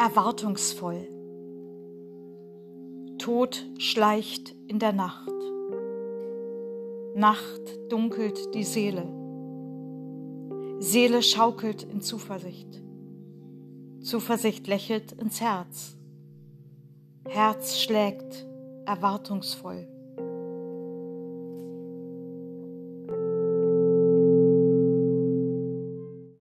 erwartungsvoll. Tod schleicht in der Nacht. Nacht dunkelt die Seele. Seele schaukelt in Zuversicht. Zuversicht lächelt ins Herz. Herz schlägt erwartungsvoll.